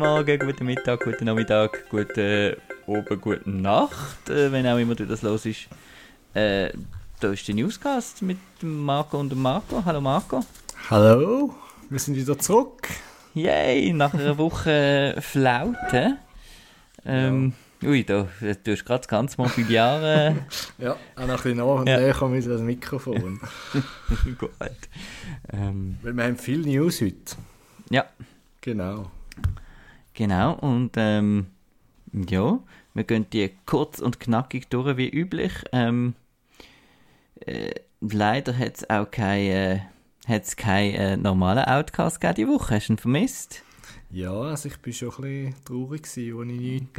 Guten Morgen, guten Mittag, guten Nachmittag, guten Abend, gute Nacht, äh, wenn auch immer du das los ist. Äh, da ist der Newscast mit Marco und Marco. Hallo Marco. Hallo, wir sind wieder zurück. Yay, nach einer Woche Flaute. Ähm, ja. Ui, da, du hast gerade ganz mobiliar. Äh, ja, auch noch ein bisschen nach und ja. näher kommen das Mikrofon. Gut. Ähm, Weil wir haben viel News heute. Ja. Genau. Genau, und ähm, ja, wir gehen die kurz und knackig durch wie üblich. Ähm, äh, leider hat es auch keine, äh, keinen äh, normalen Outcast gegeben diese Woche. Hast du ihn vermisst? Ja, also ich war schon ein bisschen traurig, als ich nicht,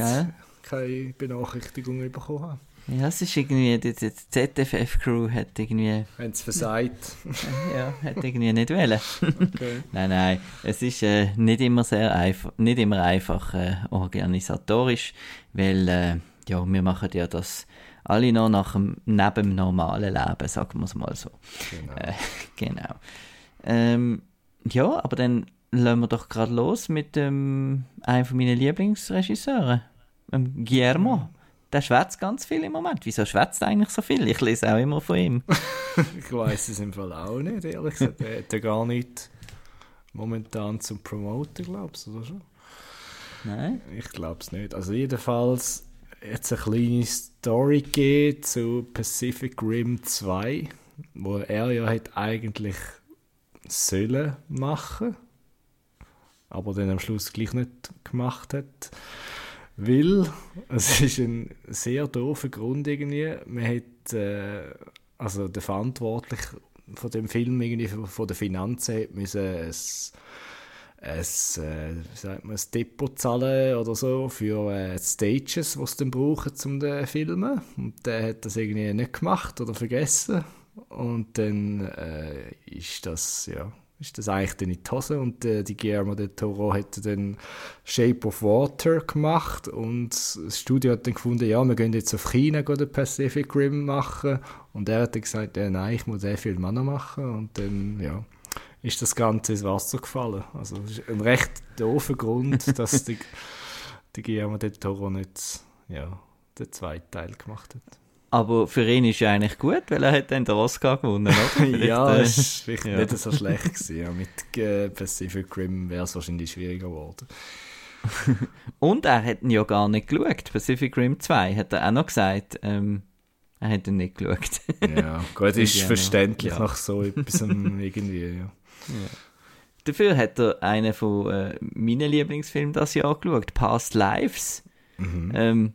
keine Benachrichtigung bekommen habe. Ja, es ist irgendwie, die, die ZFF-Crew hat irgendwie... Haben es versagt. ja, hat irgendwie nicht wollen. okay. Nein, nein, es ist äh, nicht immer sehr einfach, nicht immer einfach äh, organisatorisch, weil, äh, ja, wir machen ja das alle noch nach dem, neben dem normalen Leben, sagen wir es mal so. Genau. Äh, genau. Ähm, ja, aber dann lassen wir doch gerade los mit ähm, einem von meinen Lieblingsregisseuren, Guillermo. Mhm der schwätzt ganz viel im Moment. Wieso schwätzt er eigentlich so viel? Ich lese auch immer von ihm. ich weiß es im Fall auch nicht, ehrlich gesagt. Er hat ja gar nicht momentan zum Promoten, glaubst du, oder schon? Nein. Ich glaube es nicht. Also jedenfalls jetzt eine kleine Story geht zu Pacific Rim 2, wo er ja hat eigentlich sollen machen, aber dann am Schluss gleich nicht gemacht hat. Weil es ist ein sehr doofer Grund irgendwie. Man hat, äh, also der Verantwortliche von dem Film irgendwie von der Finanzen müssen ein, ein, äh, ein Depot zahlen oder so für äh, Stages, die sie dann brauchen zum den filmen. Und der hat das irgendwie nicht gemacht oder vergessen. Und dann äh, ist das, ja, ist das eigentlich dann in die Hose und äh, die Guillermo del Toro hat dann Shape of Water gemacht und das Studio hat dann gefunden, ja, wir gehen jetzt auf China den Pacific Rim machen und er hat dann gesagt, ja, nein, ich muss sehr viel noch machen und dann, ja, ist das Ganze ins Wasser gefallen. Also das ist ein recht doofer Grund, dass die, die Guillermo del Toro nicht, ja, den zweiten Teil gemacht hat. Aber für ihn ist ja eigentlich gut, weil er hat dann den Oscar gewonnen, oder? ja, äh, ist vielleicht ja. nicht so schlecht gewesen. Ja, mit äh, Pacific Rim wäre es wahrscheinlich schwieriger geworden. Und er hat ihn ja gar nicht geschaut. Pacific Rim 2 hat er auch noch gesagt. Ähm, er hat ihn nicht geschaut. ja, gut, ist verständlich ja. nach so etwas irgendwie, ja. ja. Dafür hat er einen von äh, meinen Lieblingsfilmen das Jahr geschaut, Past Lives. Mhm. Ähm,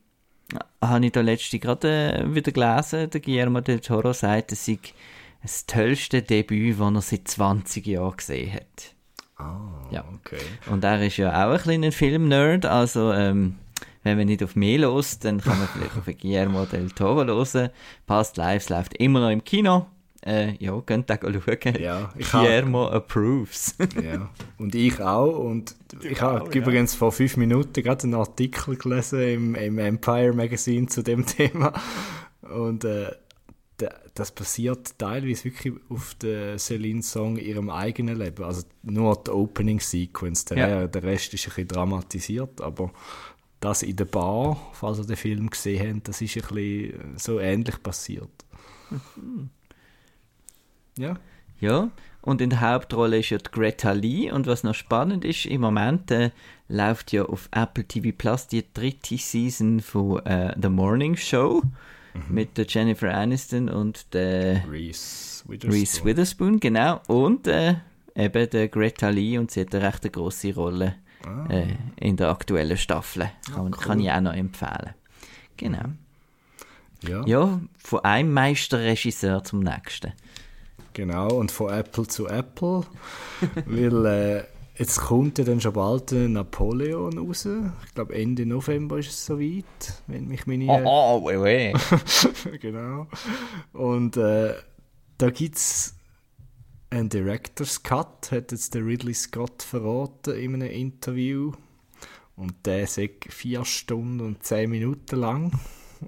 habe ich da letzte gerade äh, wieder gelesen, der Guillermo del Toro sagt, es sei das tollste Debüt, das er seit 20 Jahren gesehen hat. Ah, ja. okay. Und er ist ja auch ein kleiner Film-Nerd, also ähm, wenn man nicht auf mich los, dann kann man vielleicht auf Guillermo del Toro hören. Past Lives läuft immer noch im Kino äh, ja, könnt ihr schauen. Ja, ich Guillermo approves. ja, und ich auch. Und du ich habe übrigens ja. vor fünf Minuten gerade einen Artikel gelesen im, im Empire Magazine zu dem Thema. Und äh, das passiert teilweise wirklich auf der Celine-Song ihrem eigenen Leben. Also nur die Opening-Sequence. Der, ja. der Rest ist ein bisschen dramatisiert, aber das in der Bar, falls ihr den Film gesehen habt, das ist ein bisschen so ähnlich passiert. Mhm. Ja. Ja, und in der Hauptrolle ist ja die Greta Lee. Und was noch spannend ist, im Moment äh, läuft ja auf Apple TV Plus die dritte Season von äh, The Morning Show mhm. mit der Jennifer Aniston und der Reese Witherspoon. Reese Witherspoon, genau. Und äh, eben der Greta Lee und sie hat eine recht große Rolle ah. Äh, in der aktuellen Staffel. Kann, oh, cool. kann ich auch noch empfehlen. Genau. Ja. ja, von einem Meisterregisseur zum nächsten. Genau, und von Apple zu Apple. weil äh, jetzt kommt ja dann schon bald ein Napoleon raus. Ich glaube Ende November ist es soweit, wenn mich meine... Oh, oh, weh, weh. genau. Und äh, da gibt es einen Director's Cut, hat jetzt der Ridley Scott verraten in einem Interview. Und der ist vier Stunden und zehn Minuten lang.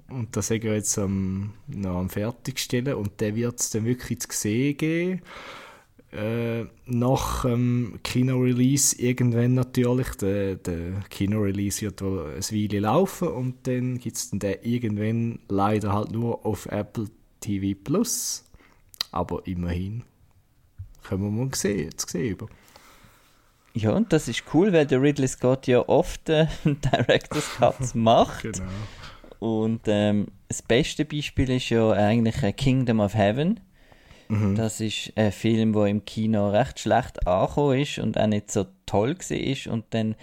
Und das ist er jetzt am, noch am Fertigstellen und der wird es dann wirklich zu sehen geben. äh, nach dem ähm, Kino-Release irgendwann natürlich. Der, der Kino-Release wird wohl eine Weile laufen und dann gibt es den irgendwann leider halt nur auf Apple TV Plus. Aber immerhin können wir mal sehen, jetzt sehen über. Ja, und das ist cool, weil der Ridley Scott ja oft äh, Director's Cuts macht. genau. Und ähm, das beste Beispiel ist ja eigentlich Kingdom of Heaven Mhm. Das ist ein Film, der im Kino recht schlecht angekommen ist und auch nicht so toll war und dann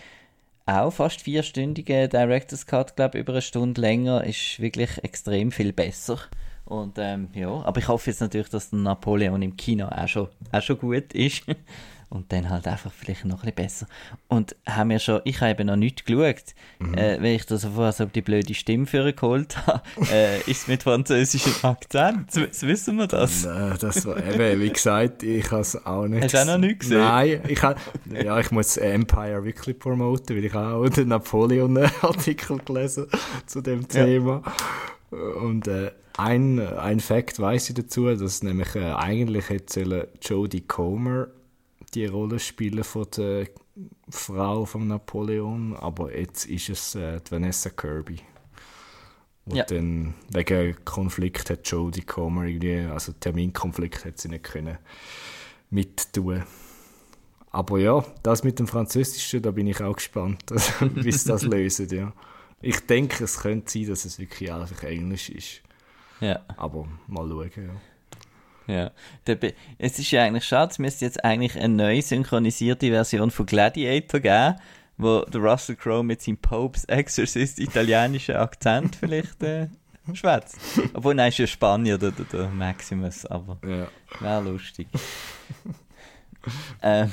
auch fast vierstündige Director's Cut, glaube über eine Stunde länger, ist wirklich extrem viel besser. Und ähm, ja, aber ich hoffe jetzt natürlich, dass der Napoleon im Kino auch schon, auch schon gut ist. und dann halt einfach vielleicht noch ein bisschen besser. Und haben wir schon, ich habe eben noch nicht geschaut, mhm. äh, wenn ich das so vorher so die blöde Stimme für geholt habe, äh, ist es mit französischem Akzent, das wissen wir das? Nein, das war eben, wie gesagt, ich habe es auch nicht Hast du auch noch nicht gesehen? Nein, ich habe, ja, ich muss Empire wirklich promoten, weil ich auch den Napoleon-Artikel gelesen zu dem Thema. Ja. Und äh, ein, ein Fakt weiß ich dazu, dass nämlich äh, eigentlich hätte Jodie Comer die Rolle spielen von der Frau von Napoleon, aber jetzt ist es äh, Vanessa Kirby. Und ja. dann wegen Konflikt hat Jodie Comer irgendwie, also Terminkonflikt hat sie nicht können mittun. Aber ja, das mit dem Französischen, da bin ich auch gespannt, wie sie das lösen, ja. Ich denke, es könnte sein, dass es wirklich einfach Englisch ist. Ja. Aber mal schauen, ja. Ja. Es ist ja eigentlich schade, es müsste jetzt eigentlich eine neu synchronisierte Version von Gladiator geben, wo der Russell Crowe mit seinem Popes Exorcist italienischen Akzent vielleicht äh, schwätzt. Obwohl, nein, ist ja Spanier, der, der, der Maximus, aber ja. wäre lustig. ähm,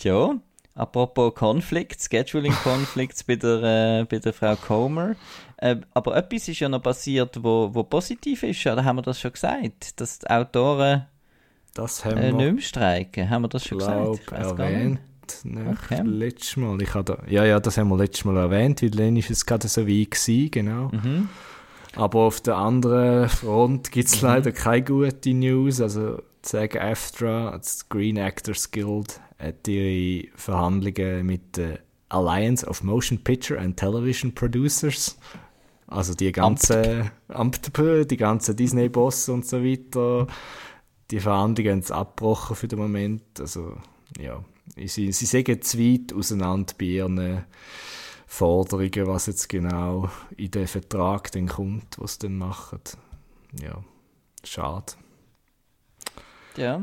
ja, apropos Konflikt, Scheduling Conflicts bei der, äh, bei der Frau Comer. Äh, aber etwas ist ja noch passiert, wo, wo positiv ist, oder haben wir das schon gesagt? Dass die Autoren das haben äh, nicht mehr streiken. Haben wir das schon gesagt? Ich erwähnt. Okay. Letztes Mal. Ich da, ja, ja, das haben wir letztes Mal erwähnt, weil dann ist es gerade so wie gewesen, genau. Mhm. Aber auf der anderen Front gibt es mhm. leider keine gute News. Also, sagen AFTRA, das Green Actors Guild, ihre Verhandlungen mit der Alliance of Motion Picture and Television Producers. Also die ganze Amt, die ganze Disney-Boss und so weiter, die Verhandlungen haben abgebrochen für den Moment. Also ja, sie, sie sagen zu weit auseinander bei ihren Forderungen, was jetzt genau in den Vertrag dann kommt, was sie dann machen. Ja, schade. Ja,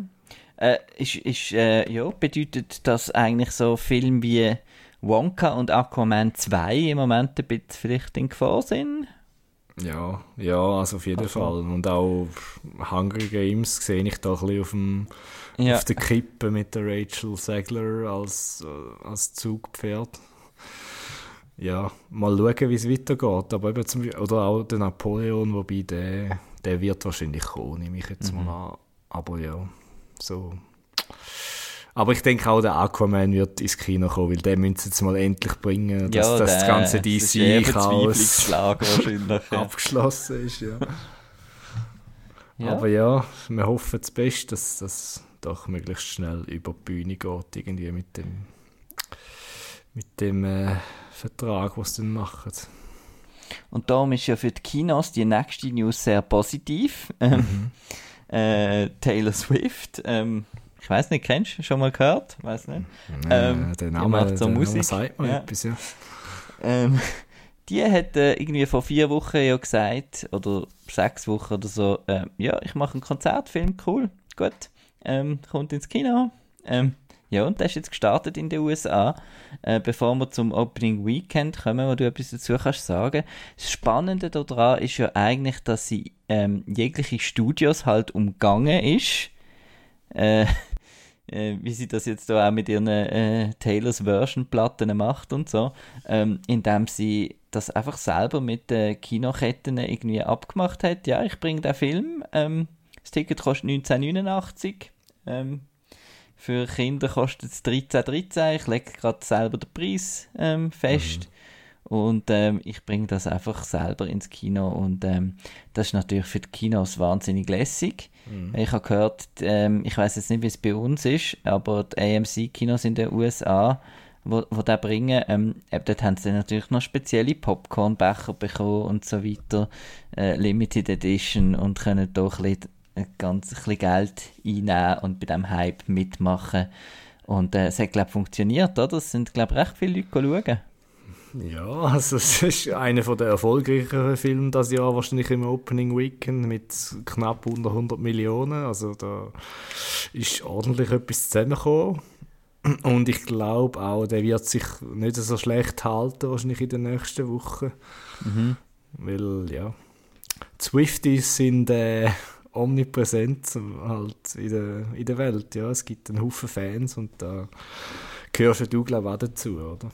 äh, ist, ist, äh, ja, bedeutet das eigentlich so Film wie Wonka und Aquaman 2 im Moment ein bisschen vielleicht in Gefahr sind? Ja, ja, also auf jeden also. Fall. Und auch Hunger Games sehe ich da ein bisschen auf, dem, ja. auf der Kippe mit der Rachel Segler als, äh, als Zugpferd. Ja, mal schauen, wie es weitergeht. Aber eben zum, oder auch der Napoleon, wobei der, der wird wahrscheinlich kommen, nehme ich jetzt mhm. mal an. Aber ja, so aber ich denke auch, der Aquaman wird ins Kino kommen, weil der müssen sie jetzt mal endlich bringen, dass, ja, dass das ganze DC-Chaos abgeschlossen ist. Ja. ja. Aber ja, wir hoffen das Beste, dass das doch möglichst schnell über die Bühne geht, irgendwie mit dem, mit dem äh, Vertrag, was sie dann machen. Und darum ist ja für die Kinos die nächste News sehr positiv. Mhm. Äh, Taylor Swift ähm, ich weiß nicht, kennst du schon mal gehört? Weiß nicht. Ähm, der Name, macht so der Musik. Name sagt mir ja. etwas, ja. Ähm, die hat äh, irgendwie vor vier Wochen ja gesagt, oder sechs Wochen oder so, äh, ja, ich mache einen Konzertfilm, cool, gut, ähm, kommt ins Kino. Ähm, ja, und der ist jetzt gestartet in den USA. Äh, bevor wir zum Opening Weekend kommen, wo du etwas dazu kannst sagen. Das Spannende daran ist ja eigentlich, dass sie ähm, jegliche Studios halt umgangen ist. Äh, äh, wie sie das jetzt da auch mit ihren äh, Taylors Version-Platten macht und so, ähm, indem sie das einfach selber mit den Kinoketten irgendwie abgemacht hat. Ja, ich bringe den Film, ähm, das Ticket kostet 1989, ähm, für Kinder kostet es 13,13, ich lege gerade selber den Preis ähm, fest. Mhm. und ähm, ich bringe das einfach selber ins Kino und ähm, das ist natürlich für die Kinos wahnsinnig lässig. Mhm. Ich habe gehört, ähm, ich weiß jetzt nicht, wie es bei uns ist, aber die AMC-Kinos in den USA, wo, wo das bringen, ähm, dort haben sie natürlich noch spezielle Popcornbecher bekommen und so weiter, äh, Limited Edition und können doch ein bisschen, äh, ganz ein bisschen Geld einnehmen und bei diesem Hype mitmachen. Und äh, es hat, glaube ich, funktioniert, oder? Es sind, glaube ich, recht viele Leute schauen. Ja, also es ist einer der erfolgreicheren Filme das Jahr, wahrscheinlich im Opening Weekend mit knapp unter 100 Millionen. Also da ist ordentlich etwas zusammengekommen. Und ich glaube auch, der wird sich nicht so schlecht halten, wahrscheinlich in den nächsten Wochen. Mhm. Weil, ja, Swifties sind äh, omnipräsent halt in der, in der Welt. Ja, es gibt einen Haufen Fans und da gehörst du, glaube ich, auch dazu, oder?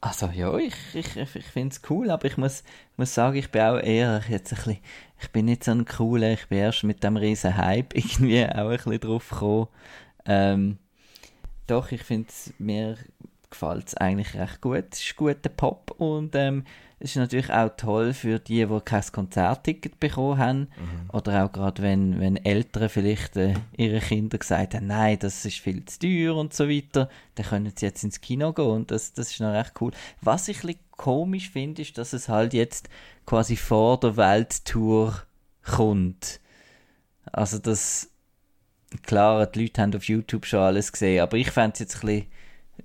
Also ja, ich, ich, ich finde es cool, aber ich muss, muss sagen, ich bin auch eher jetzt ein bisschen, ich bin nicht so ein cooler, ich bin erst mit dem riesen Hype irgendwie auch ein bisschen drauf gekommen. Ähm, doch, ich finde mir gefällt es eigentlich recht gut. Es ist guter Pop und ähm, es ist natürlich auch toll für die, die kein Konzertticket bekommen haben. Mhm. Oder auch gerade, wenn, wenn Eltern vielleicht äh, ihre Kinder gesagt haben, nein, das ist viel zu teuer und so weiter, dann können sie jetzt ins Kino gehen und das, das ist noch recht cool. Was ich ein bisschen komisch finde, ist, dass es halt jetzt quasi vor der Welttour kommt. Also das, klar, die Leute haben auf YouTube schon alles gesehen, aber ich fände es jetzt ein bisschen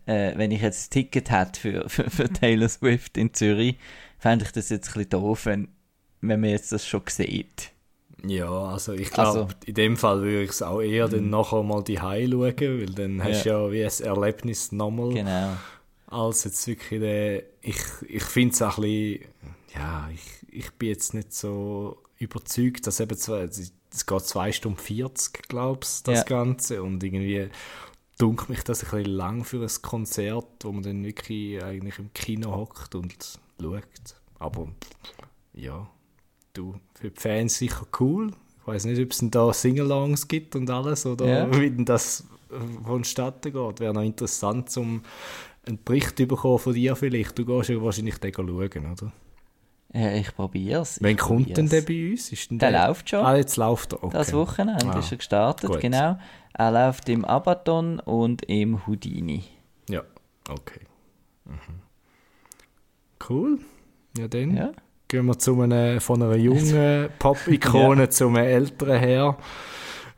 äh, wenn ich jetzt ein Ticket hätte für, für, für Taylor Swift in Zürich, fände ich das jetzt ein bisschen doof, wenn, wenn man jetzt das schon sieht. Ja, also ich glaube, also, in dem Fall würde ich es auch eher dann mhm. nachher mal die schauen, weil dann hast du ja. ja wie ein Erlebnis nochmal. Genau. Als jetzt wirklich der, ich, ich finde es auch ein bisschen, ja, ich, ich bin jetzt nicht so überzeugt, dass eben zwei, es geht 2 Stunden 40, glaubst das ja. Ganze und irgendwie dunkelt mich das ein bisschen lang für ein Konzert, wo man dann wirklich eigentlich im Kino hockt und schaut. Aber ja, du, für die Fans sicher cool. Ich weiß nicht, ob es da Singalongs gibt und alles oder ja. wie denn das vonstatten geht. Wäre noch interessant, um einen Bericht zu bekommen von dir vielleicht. Du gehst ja wahrscheinlich den schauen, oder? Ja, ich probiere es. Wann kommt denn der bei uns? Ist der, der läuft schon. Ah, jetzt läuft er. Okay. Das Wochenende ah, ist er gestartet, gut. genau. Er läuft im Abaton und im Houdini. Ja, okay. Mhm. Cool. Ja, dann ja. gehen wir zu einem, von einer jungen Pop-Ikone ja. zu einem älteren her,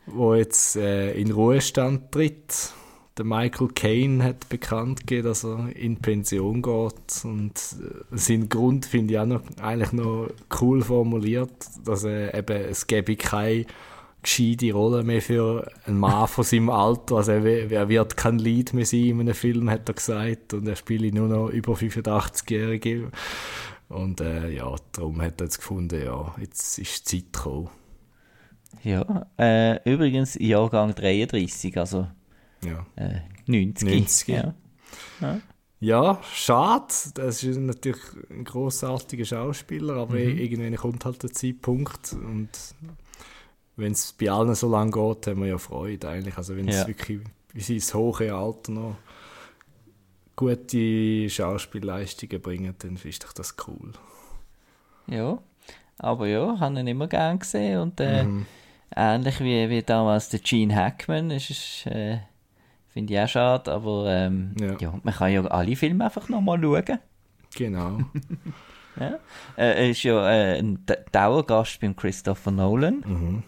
wo jetzt äh, in Ruhestand tritt. Der Michael Caine hat bekannt gegeben, dass er in Pension geht und äh, seinen Grund finde ich auch noch, eigentlich noch cool formuliert, dass er eben, es gäbe keine gescheite Rolle mehr für einen Mann von seinem Alter. Also er, wird kein Lied mehr sein in einem Film, hat er gesagt. Und er spielt nur noch über 85-Jährige. Und äh, ja, darum hat er jetzt gefunden, ja, jetzt ist die Zeit gekommen. Ja, äh, übrigens Jahrgang 33, also ja. äh, 90. 90. Ja. ja. Ja, schade. Das ist natürlich ein großartiger Schauspieler, aber mhm. irgendwann kommt halt der Zeitpunkt und wenn es bei allen so lange geht, haben wir ja Freude eigentlich. Also wenn es ja. wirklich bis ins hohe Alter noch gute Schauspielleistungen bringen, dann ist doch das cool. Ja, aber ja, habe ihn immer gern gesehen und äh, mhm. ähnlich wie, wie damals der Gene Hackman, ist es, äh, finde ich auch schade, aber ähm, ja. ja. man kann ja alle Filme einfach nochmal schauen. Genau. ja. Äh, er ist ja äh, ein Dauergast beim Christopher Nolan. Mhm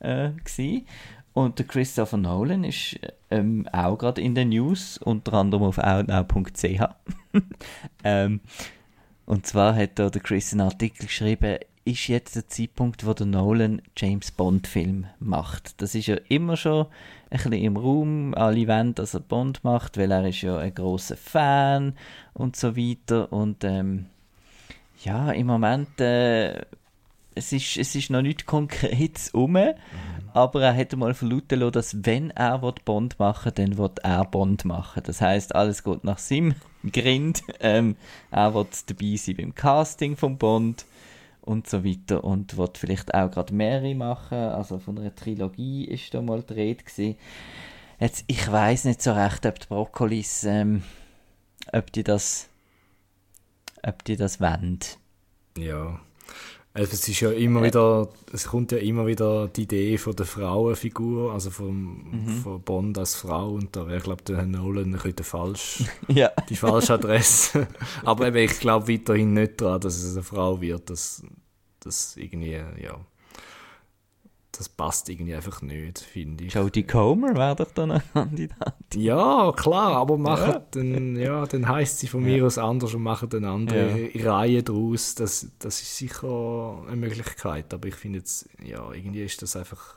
äh, gewesen. Und der Christopher Nolan ist ähm, auch gerade in den News, unter anderem auf outnow.ch. ähm, und zwar hat da der Chris einen Artikel geschrieben, ist jetzt der Zeitpunkt, wo der Nolan James Bond Film macht. Das ist ja immer schon ein bisschen im Raum, alle wollen, dass er Bond macht, weil er ist ja ein großer Fan und so weiter. Und ähm, ja, im Moment äh, es ist, es ist noch nicht konkret um, aber er hätte mal verlauten lassen, dass wenn er Bond machen will, dann wird er Bond machen. Das heißt, alles geht nach seinem Grind. Ähm, er wird dabei sein beim Casting von Bond und so weiter und wird vielleicht auch gerade mehrere machen. Also von einer Trilogie ist da mal dreht gewesen. Jetzt, ich weiß nicht so recht, ob die Brokkolis, ähm, ob die das ob die das wollen. Ja. Also es ist ja immer wieder, es kommt ja immer wieder die Idee von der Frauenfigur, also vom, mhm. von Bond als Frau und da wäre, glaube ich, der Herr Nolan ein bisschen falsch, ja. die falsche Adresse. Aber eben, ich glaube weiterhin nicht daran, dass es eine Frau wird, dass das irgendwie, ja, das passt irgendwie einfach nicht, finde ich. Jodie Comer wäre doch dann ein Kandidat. Ja, klar, aber machen ja. dann, ja, dann heisst sie von mir aus anders und machen eine andere ja. Reihe daraus. Das, das ist sicher eine Möglichkeit, aber ich finde jetzt, ja, irgendwie ist das einfach,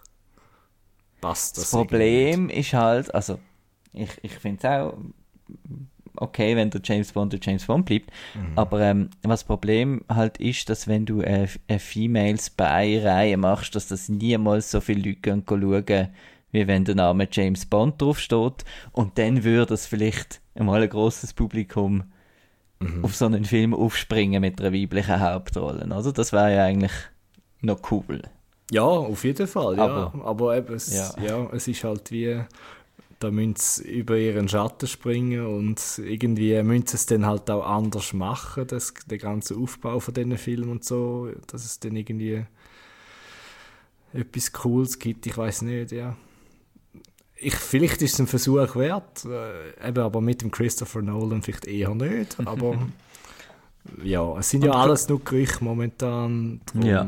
passt das. Das Problem ist halt, also, ich, ich finde es auch okay, wenn der James Bond der James Bond bleibt. Mhm. Aber ähm, was das Problem halt ist, dass wenn du eine, eine Female Spy-Reihe machst, dass das niemals so viele Leute gehen schauen, wie wenn der Name James Bond draufsteht. Und dann würde es vielleicht einmal ein grosses Publikum mhm. auf so einen Film aufspringen mit einer weiblichen Hauptrolle. Also das wäre ja eigentlich noch cool. Ja, auf jeden Fall, ja. Aber, aber eben, es, ja. ja. es ist halt wie da müssen sie über ihren Schatten springen und irgendwie müssen sie es dann halt auch anders machen, das, der ganze Aufbau von diesen Filmen und so, dass es dann irgendwie etwas Cooles gibt, ich weiß nicht, ja. Ich, vielleicht ist es ein Versuch wert, äh, eben aber mit dem Christopher Nolan vielleicht eher nicht, aber ja, es sind ja alles nur Gerüchte momentan, drum, ja.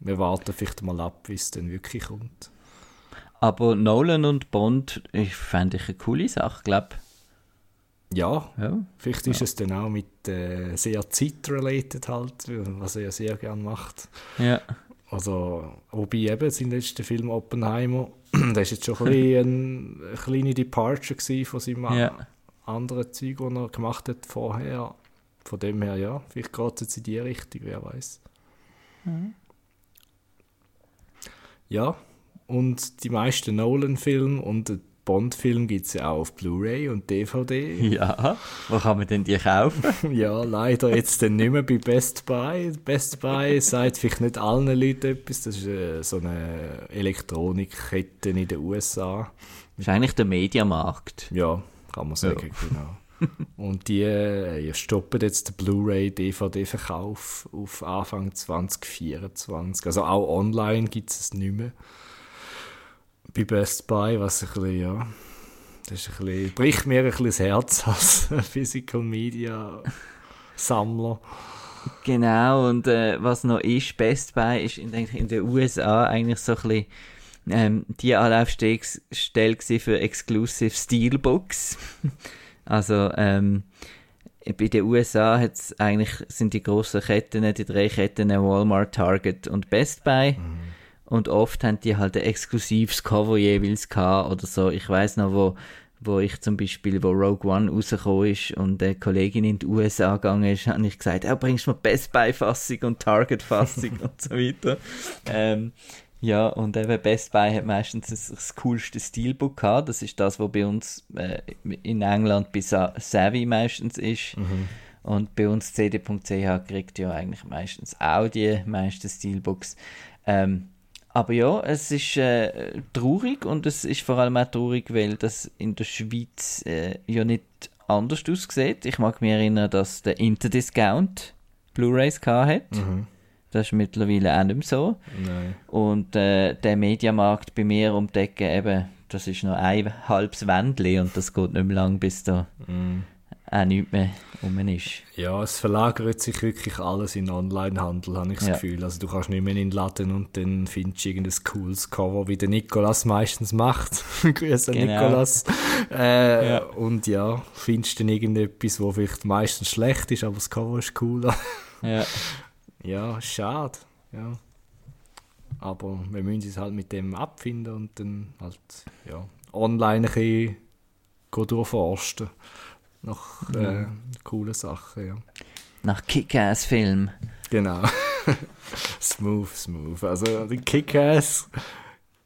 wir warten vielleicht mal ab, wie es dann wirklich kommt. Aber Nolan und Bond, ich fände ich eine coole Sache, glaube ja, ja, vielleicht ist ja. es dann auch mit äh, sehr zeitrelated halt, was er ja sehr gerne macht. Ja. Also, wobei eben sein letzter Film Oppenheimer, das war jetzt schon ein bisschen eine kleine Departure von seinem ja. anderen Zeug, das er gemacht hat vorher. Von dem her, ja, vielleicht geht es jetzt in die Richtung, wer weiß. Mhm. Ja, und die meisten Nolan-Filme und Bond-Film gibt es ja auch auf Blu-ray und DVD. Ja, wo kann man denn die kaufen? ja, leider jetzt dann nicht mehr bei Best Buy. Best Buy sagt vielleicht nicht allen Leuten etwas. Das ist äh, so eine Elektronikkette in den USA. Das ist eigentlich der Mediamarkt. Ja, kann man sagen, ja. genau. Und die äh, stoppen jetzt den Blu-ray-DVD-Verkauf auf Anfang 2024. Also auch online gibt es es nicht mehr bei Best Buy, was ein bisschen, ja, das ist ein bisschen, bricht mir ein bisschen das Herz als Physical Media Sammler. Genau, und äh, was noch ist, Best Buy ist in, in den USA eigentlich so ein bisschen ähm, die Anlaufstelle für Exclusive Steelbooks. also, ähm, bei den USA hat's eigentlich, sind die grossen Ketten, die drei Ketten Walmart, Target und Best Buy. Mhm. Und oft haben die halt ein exklusives Cover jeweils gehabt oder so. Ich weiß noch, wo, wo ich zum Beispiel, wo Rogue One rausgekommen ist und eine Kollegin in die USA gegangen ist, habe ich gesagt, oh, bringst du mir Best Buy-Fassung und Target-Fassung und so weiter. Ähm, ja, und eben Best Buy hat meistens das, das coolste Steelbook gehabt. Das ist das, was bei uns äh, in England bei Savvy meistens ist. Mhm. Und bei uns cd.ch kriegt ja eigentlich meistens auch die meisten Steelbooks. Ähm, aber ja, es ist äh, traurig und es ist vor allem auch traurig, weil das in der Schweiz äh, ja nicht anders aussieht. Ich mag mich erinnern, dass der Interdiscount Blu-rays hat. Mhm. Das ist mittlerweile auch nicht mehr so. Nein. Und äh, der Mediamarkt bei mir um die Ecke, eben, das ist noch ein halbes Wändchen und das geht nicht mehr lang, bis da mhm auch nichts mehr rum ist. Ja, es verlagert sich wirklich alles in Onlinehandel, habe ich das ja. Gefühl. Also du kannst nicht mehr in den Laden und dann findest du irgendein cooles Cover, wie der Nikolas meistens macht. Grüße genau. Nikolas. Äh, ja. Und ja, findest dann irgendetwas, wo vielleicht meistens schlecht ist, aber das Cover ist cool. ja. Ja, schade. Ja. Aber wir müssen uns halt mit dem abfinden und dann halt ja, online ein bisschen durchforsten nach äh, coolen Sachen, ja. Nach Kick-Ass-Film. Genau. smooth, smooth. Also Kick-Ass,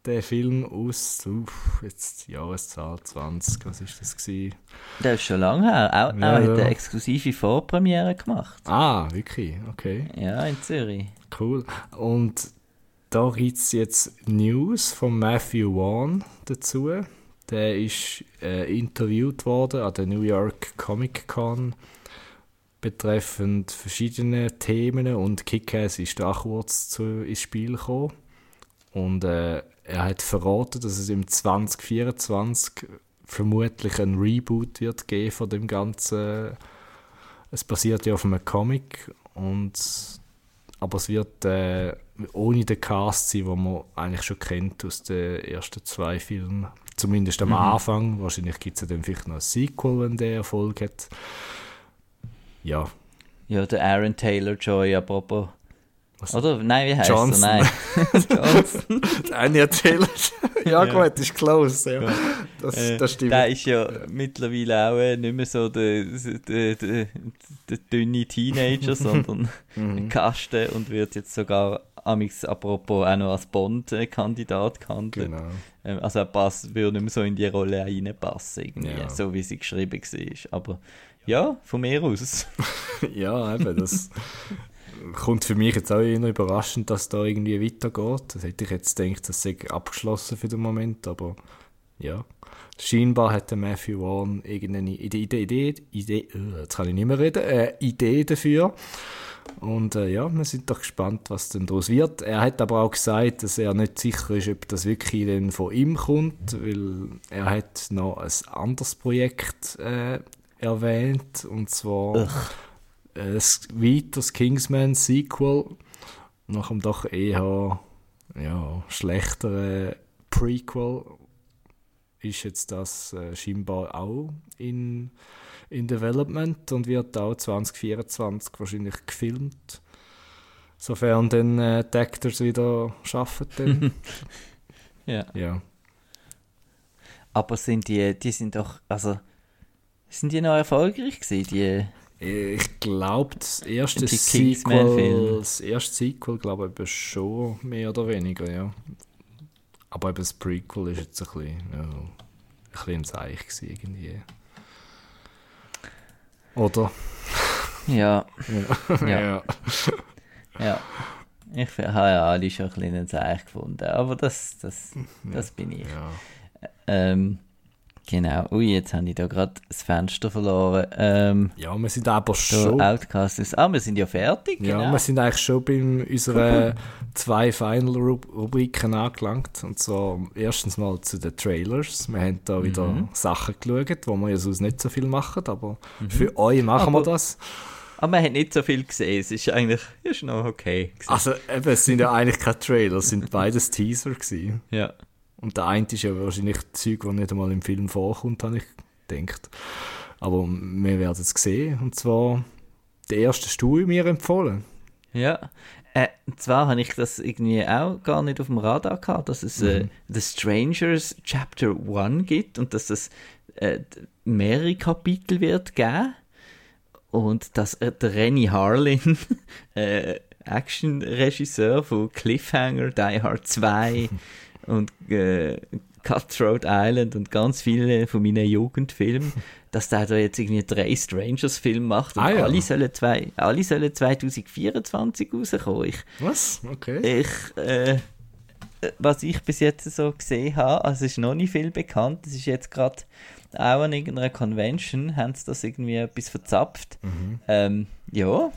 der Film aus, uff, jetzt Jahreszahl 20, was ist das gewesen? Der ist schon lange her. Auch, ja, auch hat eine exklusive Vorpremiere gemacht. Ah, wirklich? Okay. Ja, in Zürich. Cool. Und da gibt es jetzt News von Matthew Vaughn dazu. Der ist äh, interviewt worden an der New York Comic Con betreffend verschiedene Themen und Kick-Ass ist da kurz zu, ins Spiel gekommen. Und äh, er hat verraten, dass es im 2024 vermutlich ein Reboot wird geben von dem ganzen. Es basiert ja auf einem Comic und aber es wird äh, ohne den Cast sein, den man eigentlich schon kennt aus den ersten zwei Filmen. Zumindest am mhm. Anfang. Wahrscheinlich gibt es ja dann vielleicht noch ein Sequel, wenn der Erfolg hat. Ja. Ja, der Aaron Taylor Joy, apropos Was? Oder? Nein, wie heißt Johnson. er? Nein. Johnson. Anya Taylor. ja, Ja. gut, ist close. Ja. Das, Äh, das stimmt. Der ist ja mittlerweile auch äh, nicht mehr so der, der, der, der dünne Teenager, sondern ein Mhm. Kasten und wird jetzt sogar, amix apropos, auch noch als Bond-Kandidat gehandelt. Genau. Ähm, Also er passt, würde nicht mehr so in die Rolle reinpassen, irgendwie, Ja. so wie sie geschrieben war. Aber ja, von mir aus. Ja, eben, das kommt für mich jetzt auch eher überraschend, dass da irgendwie weitergeht. Das hätte ich jetzt gedacht, das sei abgeschlossen für den Moment, aber ja. Scheinbar hat der Matthew Vaughn irgendeine Idee, Idee, Idee, äh, jetzt kann ich nicht mehr reden, äh, Idee dafür. Und äh, ja, wir sind doch gespannt, was denn daraus wird. Er hat aber auch gesagt, dass er nicht sicher ist, ob das wirklich denn von ihm kommt, weil er hat noch ein anderes Projekt äh, erwähnt, und zwar ein weiteres Kingsman-Sequel nach einem doch eher ja, schlechteren Prequel ist jetzt das äh, scheinbar auch in, in Development und wird auch 2024 wahrscheinlich gefilmt. Sofern dann äh, die Actors wieder arbeiten. Ja. ja. Aber sind die, die sind doch, also, sind die noch erfolgreich gewesen, die... Ich glaube, das erste Die Sequel, das erste Sequel, glaube ich, schon mehr oder weniger, ja. Aber eben das Prequel ist jetzt ein bisschen, ja, ein bisschen Zeich gewesen, irgendwie. Oder? Ja, Ja. Ja. ja. Ich habe ja alle schon ein bisschen ein Zeichen gefunden, aber das, das, das bin ich. ja. Ähm, genau. Ui, jetzt habe ich da gerade das Fenster verloren. Ähm, ja, wir sind aber schon. Outcast ist. Ah, wir sind ja fertig. Ja, genau. wir sind eigentlich schon bei unseren zwei Final-Rubriken angelangt. Und zwar erstens mal zu den Trailers. Wir haben da wieder Mhm. Sachen geschaut, wo wir ja sonst nicht so viel machen, aber für euch machen Aber- wir das. Aber man hat nicht so viel gesehen. Es ist eigentlich ist noch okay. gewesen. Also eben, es sind ja eigentlich keine Trailer, es sind beides Teaser gewesen. Ja. Und der eine ist ja wahrscheinlich Zeug, das nicht einmal im Film vorkommt, habe ich gedacht. Aber wir werden es sehen. Und zwar, der erste Stuhl mir empfohlen. Ja. Äh, und zwar habe ich das irgendwie auch gar nicht auf dem Radar gehabt, dass es äh, The Strangers Chapter 1 gibt und dass es äh, mehrere Kapitel wird geben. Und dass äh, der Rennie Harlin, äh, Action-Regisseur von Cliffhanger, Die Hard 2 und äh, Cutthroat Island und ganz viele von meinen Jugendfilmen, dass der da jetzt irgendwie drei Strangers-Filme macht und Ah, ja. alle, sollen zwei, alle sollen 2024 rauskommen. Ich, Was? Okay. ich, äh, was ich bis jetzt so gesehen habe, also es ist noch nicht viel bekannt, es ist jetzt gerade auch an irgendeiner Convention, haben sie das irgendwie etwas verzapft. Mhm. Ähm, ja,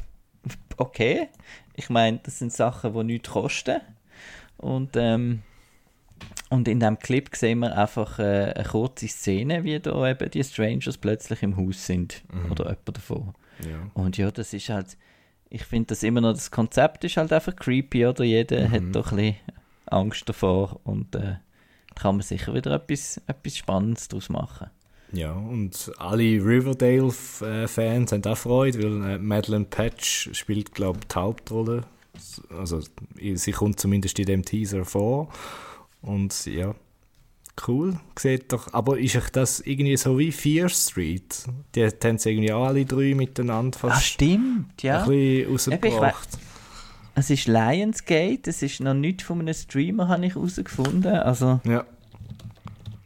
okay. Ich meine, das sind Sachen, die nichts kosten. Und, ähm, und in dem Clip sehen wir einfach äh, eine kurze Szene, wie da eben die Strangers plötzlich im Haus sind. Oder jemand davon. Ja. Und ja, das ist halt, ich finde das immer noch, das Konzept ist halt einfach creepy, oder? Jeder hat doch ein bisschen Angst davor und äh, da kann man sicher wieder etwas, etwas Spannendes daraus machen. Ja, und alle Riverdale-Fans haben auch Freude, weil äh, Madeleine Patch spielt, glaube ich, die Hauptrolle. Also, sie kommt zumindest in dem Teaser vor. Und ja, cool. Sieht doch, aber ist euch das irgendwie so wie Fear Street? Die haben sie irgendwie auch alle drei miteinander Ah, fast stimmt, ja. ein bisschen rausgebracht. Es ist Lionsgate, es ist noch nicht von einem Streamer, habe ich herausgefunden. Also, Ja,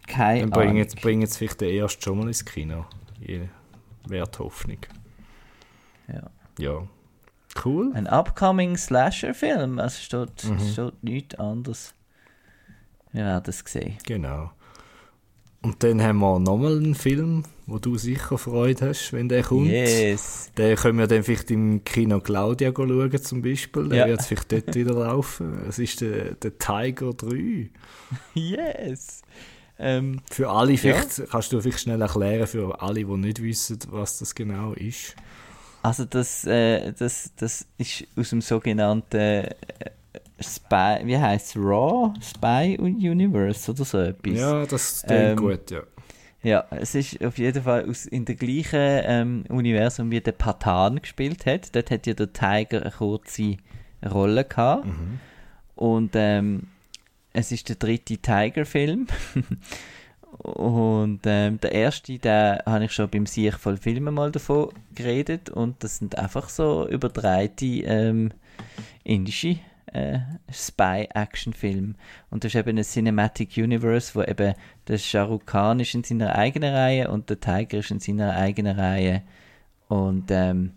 keine dann bringen jetzt, bringen jetzt vielleicht den ersten schon mal ins Kino. Je- Wäre die Hoffnung. Ja. Ja. Cool. Ein upcoming Slasher-Film, also steht, Mhm. steht nichts anderes. Wir werden es sehen. Genau. Und dann haben wir nochmal einen Film, wo du sicher Freude hast, wenn der kommt. Yes. Den können wir dann vielleicht im Kino Claudia schauen, zum Beispiel. Der Ja. wird vielleicht dort wieder laufen. Es ist der, der Tiger 3. Yes. Ähm, Für alle, vielleicht, kannst du vielleicht schnell erklären, für alle, die nicht wissen, was das genau ist. also das, äh, das, das ist aus dem sogenannten äh, Spy, wie heißt es, Raw Spy Universe oder so etwas. Ja, das klingt Ähm, gut, ja. Ja, es ist auf jeden Fall aus, in der gleichen ähm, Universum wie der Patan gespielt hat. Dort hat ja der Tiger eine kurze Rolle gehabt. Mhm. Und ähm, es ist der dritte Tiger-Film. und ähm, der erste, da habe ich schon beim Sieg voll Filmen mal davon geredet. Und das sind einfach so überdrehte ähm, indische äh, Spy-Action-Filme. Und das ist eben ein Cinematic Universe, wo eben der Shah Rukh Khan ist in seiner eigenen Reihe und der Tiger ist in seiner eigenen Reihe. Und ähm,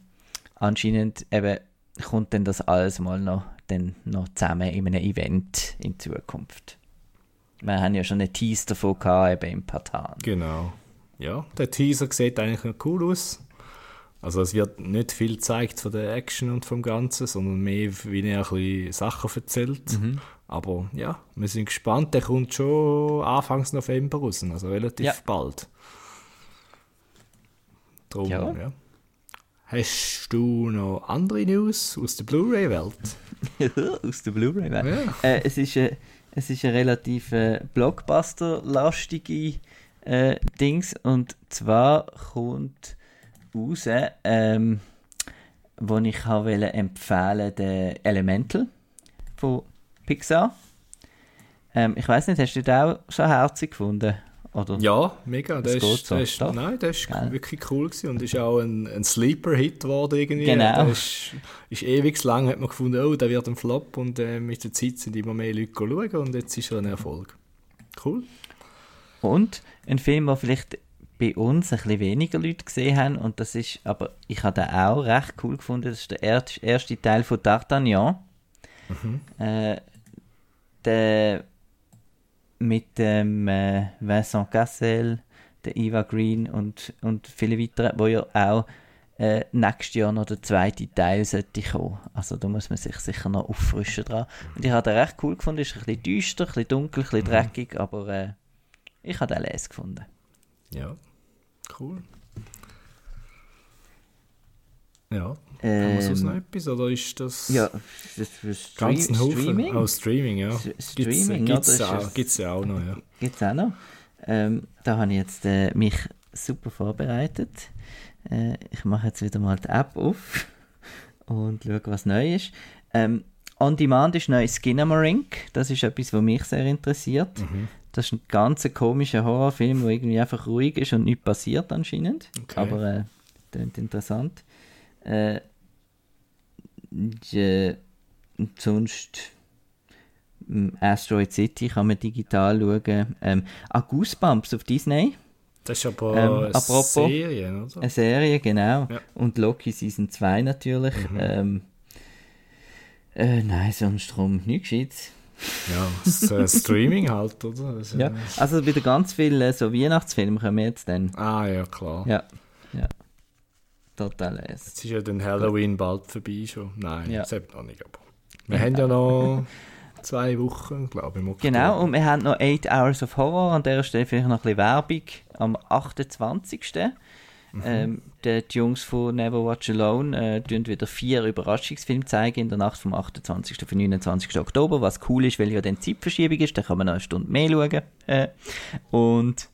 anscheinend eben kommt dann das alles mal noch, dann noch zusammen in einem Event in Zukunft. Wir haben ja schon einen Tease davon gehabt, eben im Patan. Genau. Ja, der Teaser sieht eigentlich noch cool aus. Also es wird nicht viel gezeigt von der Action und vom Ganzen, sondern mehr, wie er ein bisschen Sachen erzählt. Mhm. Aber ja, wir sind gespannt. Der kommt schon Anfangs November raus, also relativ Ja. bald. Drum, Ja. ja. Hast du noch andere News aus der Blu-ray-Welt? Aus der Blu-ray. Ja. Äh, es, ist, äh, es ist eine relativ äh, Blockbuster-lastige äh, Dings. Und zwar kommt raus, ähm, wo ich wollte empfehlen der Elemental von Pixar. Ähm, ich weiß nicht, hast du den auch so herzig gefunden? Oder? Ja, mega. Der Das ist, so, der ist, nein, der ist Geil. wirklich cool gewesen und ist auch ein, ein Sleeper-Hit geworden irgendwie. Genau. Der ist, ist ewig lang, hat man gefunden, oh, der wird ein Flop und äh, mit der Zeit sind immer mehr Leute schauen und jetzt ist er ein Erfolg. Cool. Und ein Film, den vielleicht bei uns ein bisschen weniger Leute gesehen haben, und das ist, aber ich habe den auch recht cool gefunden, das ist der er erste Teil von D'Artagnan. Äh, der mit dem äh, Vincent Cassel, der Eva Green und, und viele weitere, wo ja auch äh, nächstes Jahr noch der zweite Teil sollte kommen. Also da muss man sich sicher noch auffrischen dran. Und ich habe den recht cool gefunden, ist ein bisschen düster, ein bisschen dunkel, ein bisschen dreckig, aber äh, ich habe den les gefunden. Ja, cool. Ja, haben wir sonst noch Ähm, etwas oder ist das ja, das für Stre ganz ein Haufen? Streaming Oh, Streaming, ja. S- Gibt's, Streaming, gibt's, ja, das auch, gibt's ja auch noch, ja. gibt es auch noch. Ähm, da habe ich jetzt äh, mich super vorbereitet. Äh, ich mache jetzt wieder mal die App auf und schaue, was neu ist. Ähm, On Demand ist neu Skinamarink. Das ist etwas, was mich sehr interessiert. Mhm. Das ist ein ganz komischer Horrorfilm, der irgendwie einfach ruhig ist und nichts passiert anscheinend. Okay. Aber äh, klingt interessant. Äh, ja, und sonst mm, Asteroid City kann man digital schauen. Ähm, ah, Goosebumps auf Disney. Das ist aber Ähm, eine apropos- Serie, oder? Eine Serie, genau. Ja. Und Loki Season 2 natürlich. Ähm, äh, nein, sonst drum nichts Gescheites. Ja, das äh, Streaming halt, oder? Äh, Ja, also wieder ganz viele so Weihnachtsfilme kommen jetzt dann. Ah, ja, klar. Ja, ja. Total es. Jetzt ist ja dann Halloween bald vorbei schon. Nein, Ja. das hat noch nicht, aber. Wir haben ja noch zwei Wochen, glaube ich. Genau, und wir haben noch 8 Hours of Horror. An der Stelle vielleicht noch ein bisschen Werbung. Am 28. Ähm, die Jungs von Never Watch Alone äh, tun wieder vier Überraschungsfilme zeigen in der Nacht vom 28. auf den 29. Oktober, was cool ist, weil ja dann Zeitverschiebung ist, da kann man noch eine Stunde mehr schauen. Äh, und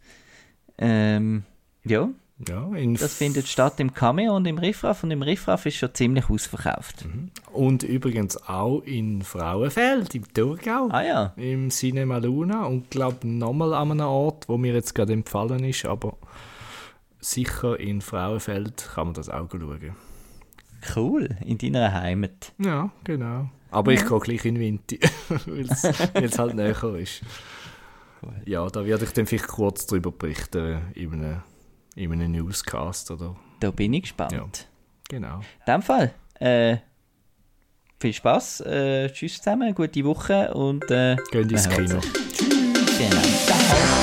ähm, ja, Ja, das findet statt im Cameo und im Riffraff und im Riffraff ist schon ziemlich ausverkauft. Und übrigens auch in Frauenfeld, im Thurgau. Ah ja, Im Cinema Luna und glaube nochmal an einem Ort, wo mir jetzt gerade empfallen ist, aber sicher in Frauenfeld kann man das auch schauen. cool, in deiner Heimat. Ja, genau. Aber ich gehe gleich in Winter, weil es halt näher ist. Ja, da werde ich dann vielleicht kurz darüber berichten in einem, in einem Newscast oder Da bin ich gespannt. Ja. genau. In dem Fall, äh, viel Spaß, äh, tschüss zusammen, gute Woche und äh, Gehen ins Kino. Tschüss. Genau. Ciao.